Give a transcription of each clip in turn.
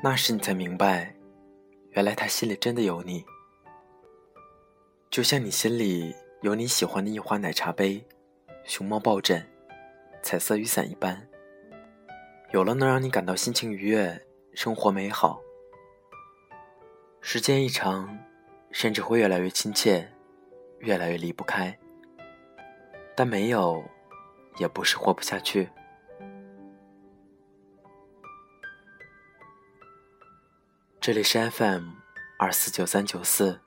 那时你才明白，原来他心里真的有你，就像你心里有你喜欢的樱花奶茶杯、熊猫抱枕、彩色雨伞一般。有了，能让你感到心情愉悦，生活美好。时间一长，甚至会越来越亲切，越来越离不开。但没有，也不是活不下去。这里是 FM 二四九三九四，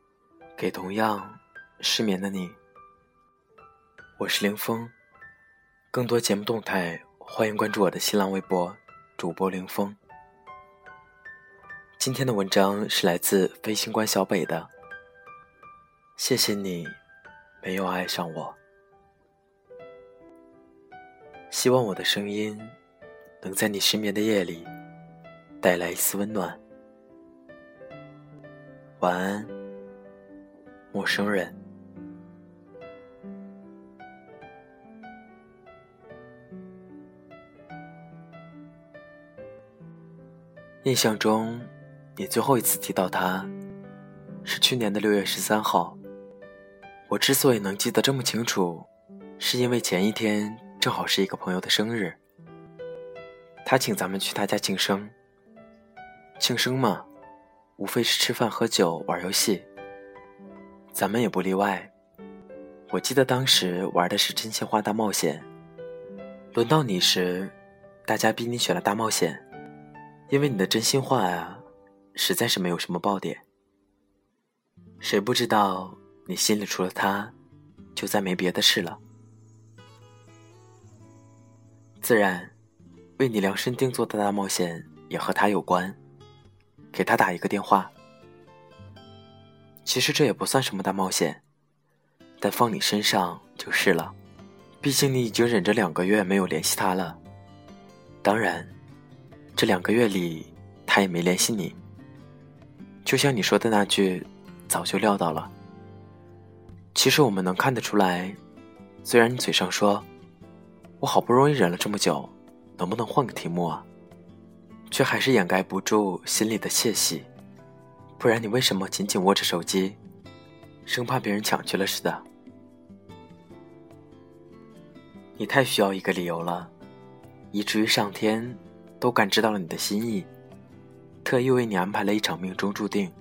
给同样失眠的你。我是凌风，更多节目动态，欢迎关注我的新浪微博主播凌风。今天的文章是来自飞行官小北的，谢谢你没有爱上我，希望我的声音能在你失眠的夜里带来一丝温暖。晚安，陌生人。印象中，你最后一次提到他，是去年的六月十三号。我之所以能记得这么清楚，是因为前一天正好是一个朋友的生日，他请咱们去他家庆生。庆生嘛。无非是吃饭、喝酒、玩游戏，咱们也不例外。我记得当时玩的是真心话大冒险，轮到你时，大家逼你选了大冒险，因为你的真心话呀，实在是没有什么爆点。谁不知道你心里除了他，就再没别的事了？自然，为你量身定做的大冒险也和他有关。给他打一个电话。其实这也不算什么大冒险，但放你身上就是了。毕竟你已经忍着两个月没有联系他了。当然，这两个月里他也没联系你。就像你说的那句，早就料到了。其实我们能看得出来，虽然你嘴上说，我好不容易忍了这么久，能不能换个题目啊？却还是掩盖不住心里的窃喜，不然你为什么紧紧握着手机，生怕别人抢去了似的？你太需要一个理由了，以至于上天都感知到了你的心意，特意为你安排了一场命中注定。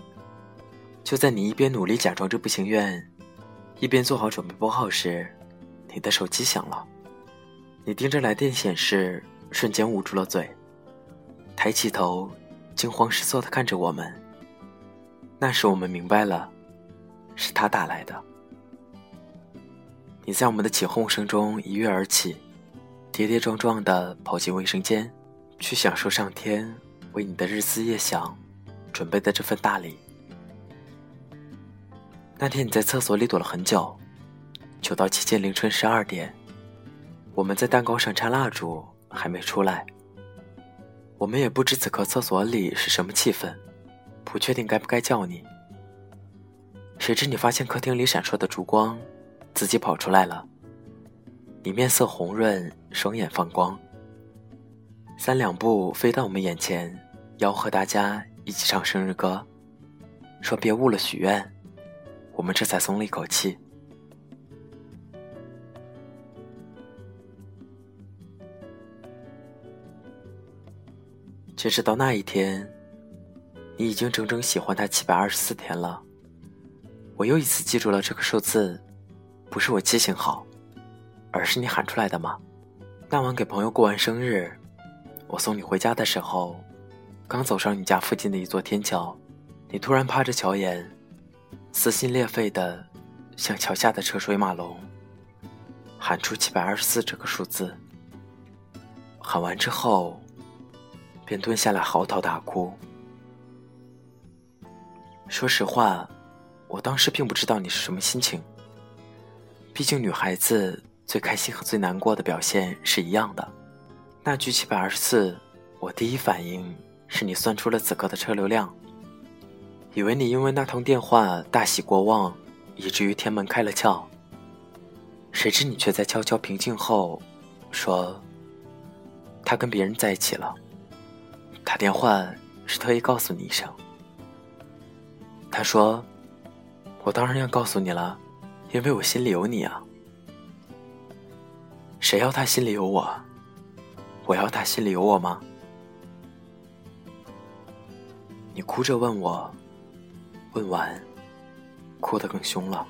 就在你一边努力假装着不情愿，一边做好准备拨号时，你的手机响了。你盯着来电显示，瞬间捂住了嘴。抬起头，惊慌失措地看着我们。那时我们明白了，是他打来的。你在我们的起哄声中一跃而起，跌跌撞撞地跑进卫生间，去享受上天为你的日思夜想准备的这份大礼。那天你在厕所里躲了很久，久到期间凌晨十二点，我们在蛋糕上插蜡烛，还没出来。我们也不知此刻厕所里是什么气氛，不确定该不该叫你。谁知你发现客厅里闪烁的烛光，自己跑出来了。你面色红润，双眼放光，三两步飞到我们眼前，吆喝大家一起唱生日歌，说别误了许愿。我们这才松了一口气。截止到那一天，你已经整整喜欢他七百二十四天了。我又一次记住了这个数字，不是我记性好，而是你喊出来的吗？那晚给朋友过完生日，我送你回家的时候，刚走上你家附近的一座天桥，你突然趴着桥沿，撕心裂肺的向桥下的车水马龙喊出七百二十四这个数字。喊完之后。便蹲下来嚎啕大哭。说实话，我当时并不知道你是什么心情，毕竟女孩子最开心和最难过的表现是一样的。那句七百二十四，我第一反应是你算出了此刻的车流量，以为你因为那通电话大喜过望，以至于天门开了窍。谁知你却在悄悄平静后，说：“他跟别人在一起了。”打电话是特意告诉你一声。他说：“我当然要告诉你了，因为我心里有你啊。谁要他心里有我？我要他心里有我吗？”你哭着问我，问完，哭得更凶了。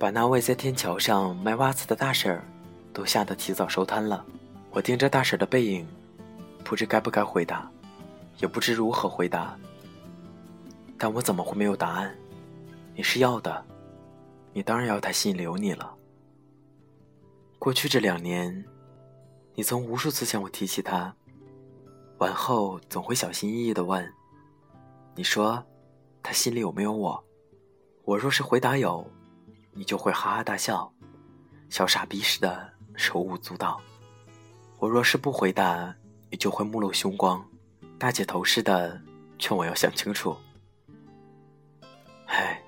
把那位在天桥上卖袜子的大婶都吓得提早收摊了。我盯着大婶的背影，不知该不该回答，也不知如何回答。但我怎么会没有答案？你是要的，你当然要他心里有你了。过去这两年，你曾无数次向我提起他，完后总会小心翼翼地问：“你说，他心里有没有我？”我若是回答有。你就会哈哈大笑，小傻逼似的手舞足蹈。我若是不回答，你就会目露凶光，大姐头似的劝我要想清楚。唉，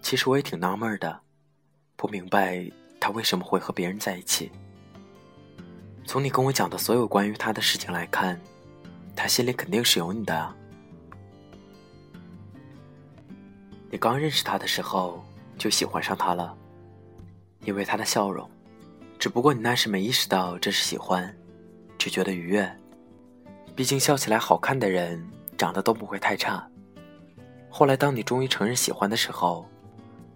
其实我也挺纳闷的，不明白他为什么会和别人在一起。从你跟我讲的所有关于他的事情来看，他心里肯定是有你的。你刚认识他的时候。就喜欢上他了，因为他的笑容。只不过你那时没意识到这是喜欢，只觉得愉悦。毕竟笑起来好看的人长得都不会太差。后来当你终于承认喜欢的时候，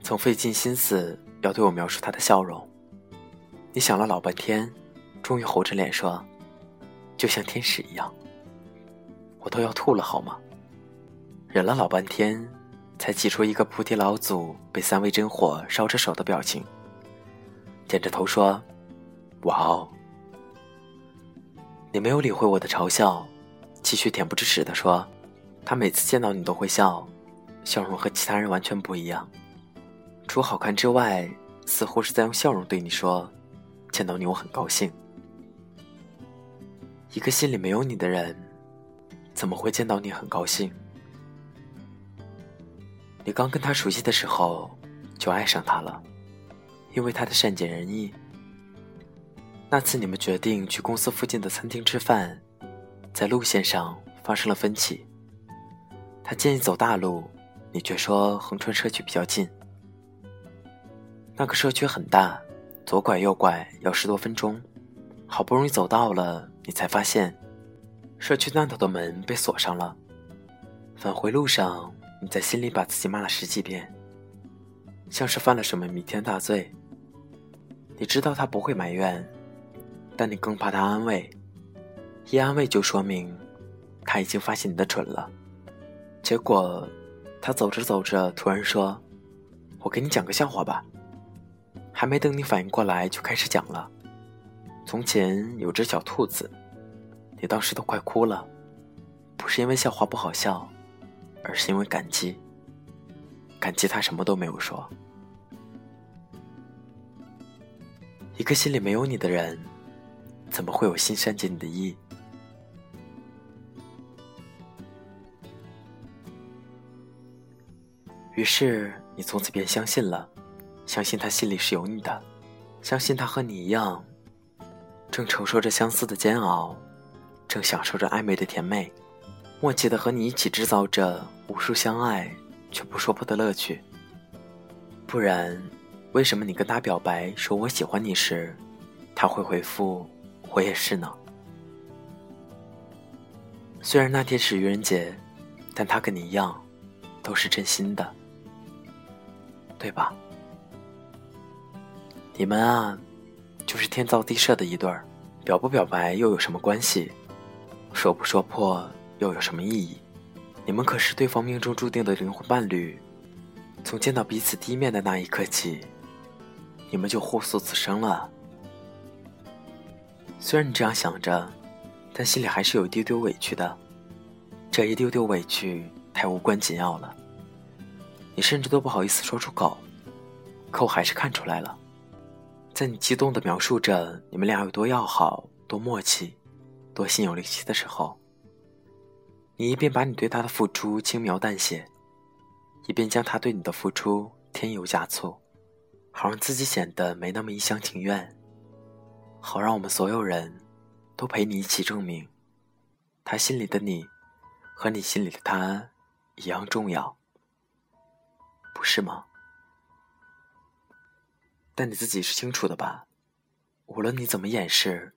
曾费尽心思要对我描述他的笑容。你想了老半天，终于红着脸说：“就像天使一样。”我都要吐了好吗？忍了老半天。才挤出一个菩提老祖被三味真火烧着手的表情，点着头说：“哇哦！”你没有理会我的嘲笑，继续恬不知耻地说：“他每次见到你都会笑，笑容和其他人完全不一样。除好看之外，似乎是在用笑容对你说：见到你我很高兴。一个心里没有你的人，怎么会见到你很高兴？”你刚跟他熟悉的时候，就爱上他了，因为他的善解人意。那次你们决定去公司附近的餐厅吃饭，在路线上发生了分歧。他建议走大路，你却说横穿社区比较近。那个社区很大，左拐右拐要十多分钟，好不容易走到了，你才发现，社区那头的门被锁上了。返回路上。你在心里把自己骂了十几遍，像是犯了什么弥天大罪。你知道他不会埋怨，但你更怕他安慰。一安慰就说明他已经发现你的蠢了。结果他走着走着突然说：“我给你讲个笑话吧。”还没等你反应过来，就开始讲了。从前有只小兔子，你当时都快哭了，不是因为笑话不好笑。而是因为感激，感激他什么都没有说。一个心里没有你的人，怎么会有心善解你的意？于是你从此便相信了，相信他心里是有你的，相信他和你一样，正承受着相思的煎熬，正享受着暧昧的甜美。默契的和你一起制造着无数相爱却不说破的乐趣。不然，为什么你跟他表白说我喜欢你时，他会回复我也是呢？虽然那天是愚人节，但他跟你一样，都是真心的，对吧？你们啊，就是天造地设的一对儿，表不表白又有什么关系？说不说破？又有什么意义？你们可是对方命中注定的灵魂伴侣，从见到彼此第一面的那一刻起，你们就互诉此生了。虽然你这样想着，但心里还是有一丢丢委屈的。这一丢丢委屈太无关紧要了，你甚至都不好意思说出口。可我还是看出来了，在你激动的描述着你们俩有多要好、多默契、多心有灵犀的时候，你一边把你对他的付出轻描淡写，一边将他对你的付出添油加醋，好让自己显得没那么一厢情愿，好让我们所有人都陪你一起证明，他心里的你和你心里的他一样重要，不是吗？但你自己是清楚的吧？无论你怎么掩饰，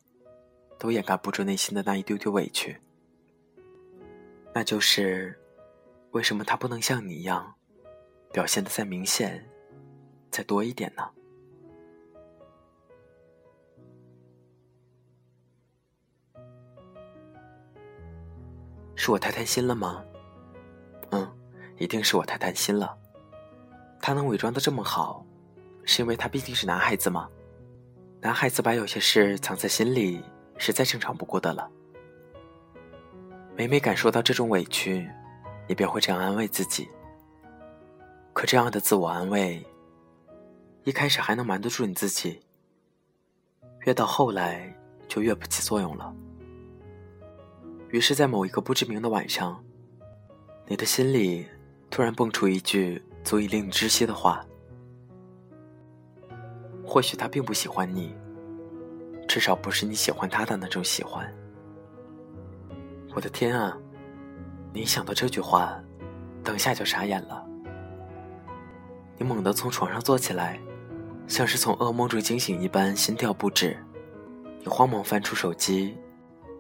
都掩盖不住内心的那一丢丢委屈。那就是，为什么他不能像你一样，表现的再明显、再多一点呢？是我太贪心了吗？嗯，一定是我太贪心了。他能伪装的这么好。是因为他毕竟是男孩子吗？男孩子把有些事藏在心里是再正常不过的了。每每感受到这种委屈，你便会这样安慰自己。可这样的自我安慰，一开始还能瞒得住你自己，越到后来就越不起作用了。于是，在某一个不知名的晚上，你的心里突然蹦出一句足以令你窒息的话。或许他并不喜欢你，至少不是你喜欢他的那种喜欢。我的天啊！你想到这句话，当下就傻眼了。你猛地从床上坐起来，像是从噩梦中惊醒一般，心跳不止。你慌忙翻出手机，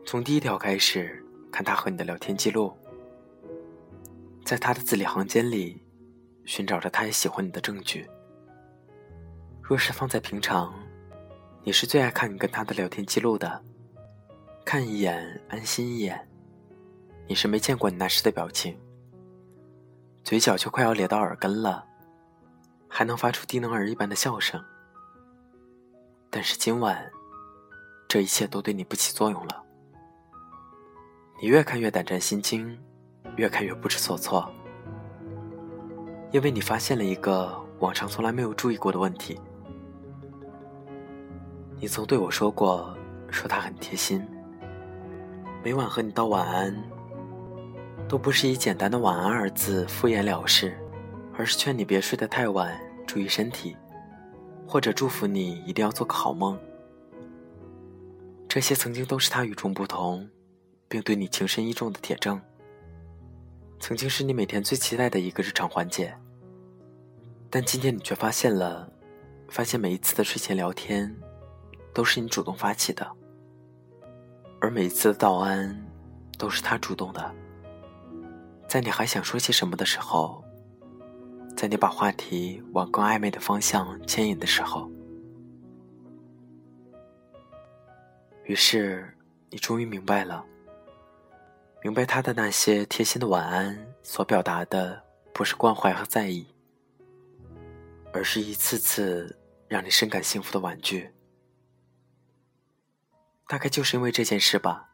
从第一条开始看他和你的聊天记录，在他的字里行间里寻找着他也喜欢你的证据。若是放在平常，你是最爱看你跟他的聊天记录的，看一眼安心一眼。你是没见过你那时的表情，嘴角就快要咧到耳根了，还能发出低能儿一般的笑声。但是今晚，这一切都对你不起作用了。你越看越胆战心惊，越看越不知所措，因为你发现了一个往常从来没有注意过的问题。你曾对我说过，说他很贴心，每晚和你道晚安，都不是以简单的“晚安”二字敷衍了事，而是劝你别睡得太晚，注意身体，或者祝福你一定要做个好梦。这些曾经都是他与众不同，并对你情深意重的铁证，曾经是你每天最期待的一个日常环节。但今天你却发现了，发现每一次的睡前聊天。都是你主动发起的，而每一次的道安，都是他主动的。在你还想说些什么的时候，在你把话题往更暧昧的方向牵引的时候，于是你终于明白了，明白他的那些贴心的晚安所表达的不是关怀和在意，而是一次次让你深感幸福的婉拒。大概就是因为这件事吧，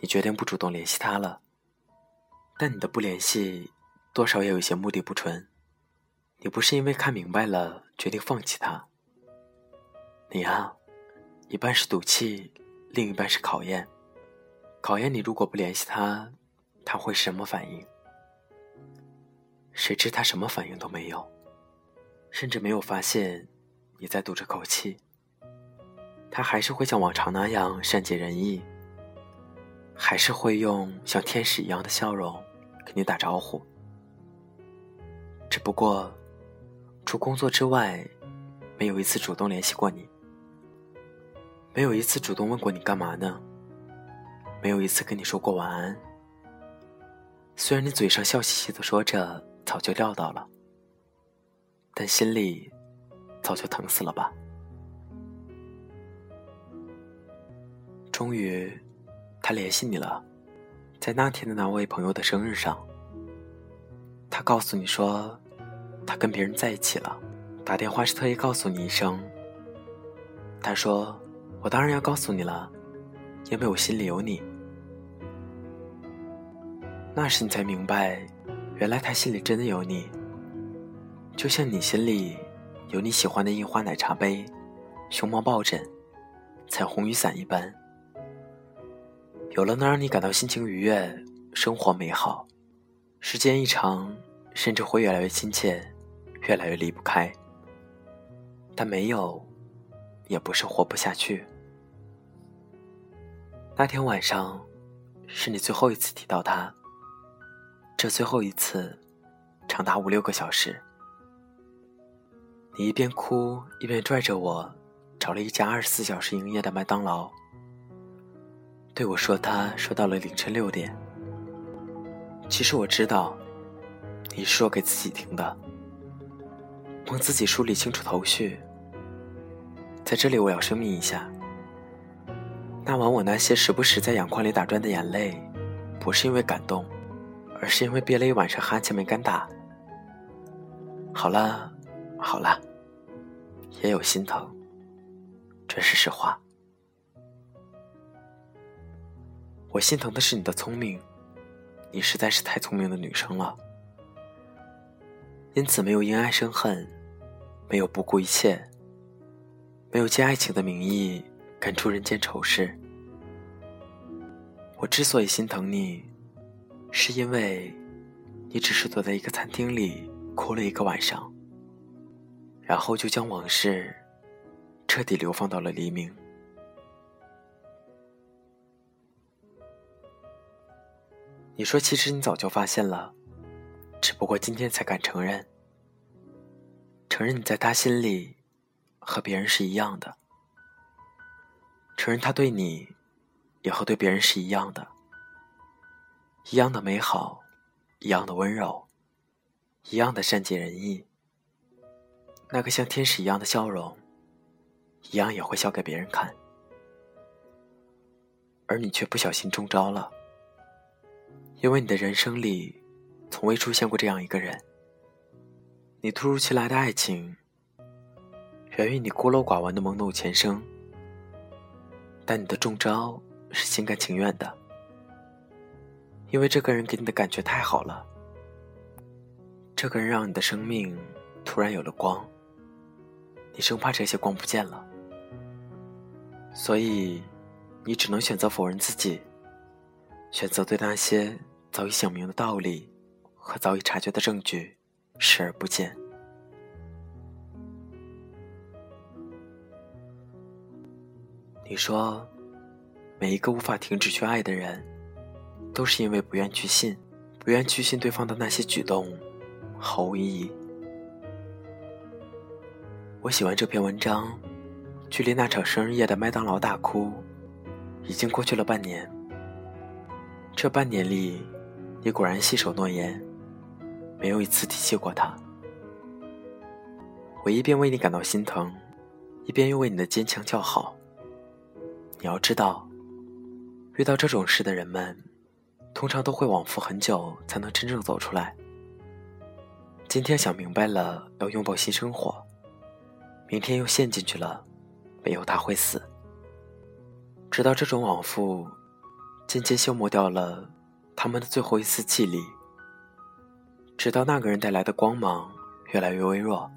你决定不主动联系他了。但你的不联系，多少也有一些目的不纯。你不是因为看明白了决定放弃他。你啊，一半是赌气，另一半是考验。考验你如果不联系他，他会什么反应？谁知他什么反应都没有，甚至没有发现你在赌着口气。他还是会像往常那样善解人意，还是会用像天使一样的笑容跟你打招呼。只不过，除工作之外，没有一次主动联系过你，没有一次主动问过你干嘛呢，没有一次跟你说过晚安。虽然你嘴上笑嘻嘻的说着早就料到了，但心里早就疼死了吧。终于，他联系你了，在那天的那位朋友的生日上，他告诉你说，他跟别人在一起了，打电话是特意告诉你一声。他说：“我当然要告诉你了，因为我心里有你。”那时你才明白，原来他心里真的有你，就像你心里有你喜欢的印花奶茶杯、熊猫抱枕、彩虹雨伞一般。有了能让你感到心情愉悦、生活美好，时间一长，甚至会越来越亲切，越来越离不开。但没有，也不是活不下去。那天晚上，是你最后一次提到他。这最后一次，长达五六个小时。你一边哭一边拽着我，找了一家二十四小时营业的麦当劳。对我说：“他说到了凌晨六点。”其实我知道，你说给自己听的，帮自己梳理清楚头绪。在这里，我要声明一下：那晚我那些时不时在眼眶里打转的眼泪，不是因为感动，而是因为憋了一晚上哈欠没敢打。好了，好了，也有心疼，这是实话。我心疼的是你的聪明，你实在是太聪明的女生了，因此没有因爱生恨，没有不顾一切，没有借爱情的名义干出人间丑事。我之所以心疼你，是因为你只是躲在一个餐厅里哭了一个晚上，然后就将往事彻底流放到了黎明。你说：“其实你早就发现了，只不过今天才敢承认。承认你在他心里和别人是一样的，承认他对你也和对别人是一样的，一样的美好，一样的温柔，一样的善解人意。那个像天使一样的笑容，一样也会笑给别人看，而你却不小心中招了。”因为你的人生里，从未出现过这样一个人。你突如其来的爱情，源于你孤陋寡闻的懵懂前生。但你的中招是心甘情愿的，因为这个人给你的感觉太好了。这个人让你的生命突然有了光，你生怕这些光不见了，所以你只能选择否认自己。选择对那些早已想明的道理和早已察觉的证据视而不见。你说，每一个无法停止去爱的人，都是因为不愿去信，不愿去信对方的那些举动毫无意义。我喜欢这篇文章，距离那场生日夜的麦当劳大哭，已经过去了半年。这半年里，你果然信守诺言，没有一次提起过他。我一边为你感到心疼，一边又为你的坚强叫好。你要知道，遇到这种事的人们，通常都会往复很久才能真正走出来。今天想明白了要拥抱新生活，明天又陷进去了，没有他会死。直到这种往复。渐渐消磨掉了他们的最后一丝气力，直到那个人带来的光芒越来越微弱，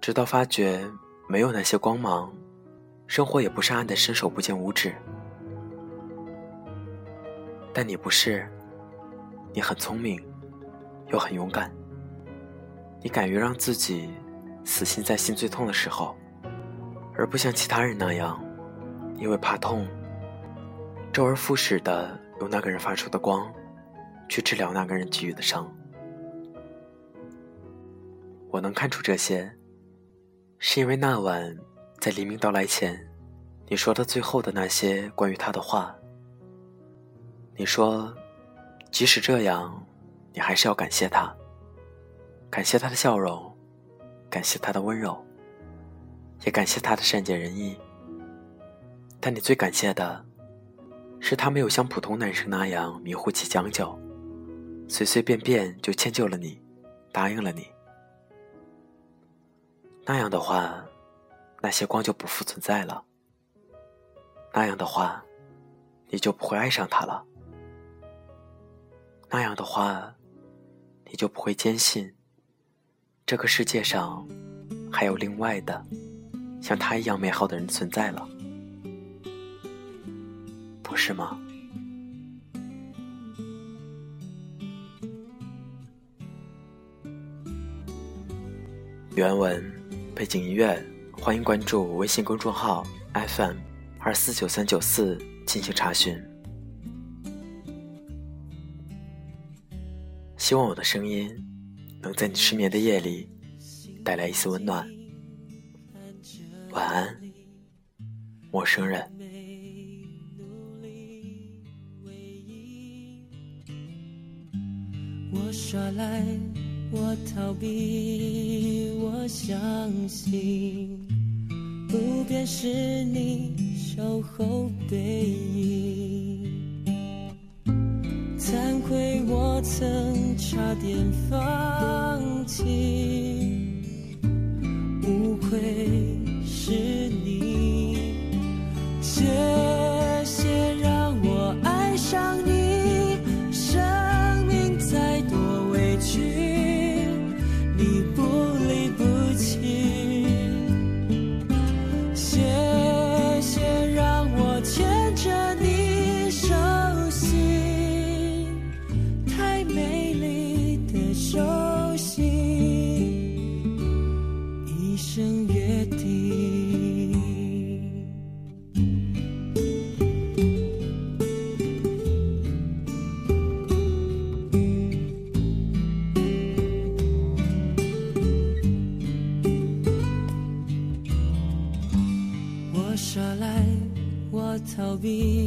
直到发觉没有那些光芒，生活也不是暗的伸手不见五指。但你不是，你很聪明，又很勇敢，你敢于让自己死心在心最痛的时候，而不像其他人那样，因为怕痛。周而复始的用那个人发出的光，去治疗那个人给予的伤。我能看出这些，是因为那晚在黎明到来前，你说的最后的那些关于他的话。你说，即使这样，你还是要感谢他，感谢他的笑容，感谢他的温柔，也感谢他的善解人意。但你最感谢的。是他没有像普通男生那样迷糊起将就，随随便便就迁就了你，答应了你。那样的话，那些光就不复存在了。那样的话，你就不会爱上他了。那样的话，你就不会坚信这个世界上还有另外的像他一样美好的人存在了。不是吗？原文背景音乐欢迎关注微信公众号 fm 二四九三九四进行查询。希望我的声音能在你失眠的夜里带来一丝温暖。晚安陌生人。我耍赖我逃避我相信不变是你守候背影惭愧我曾差点放弃无愧 be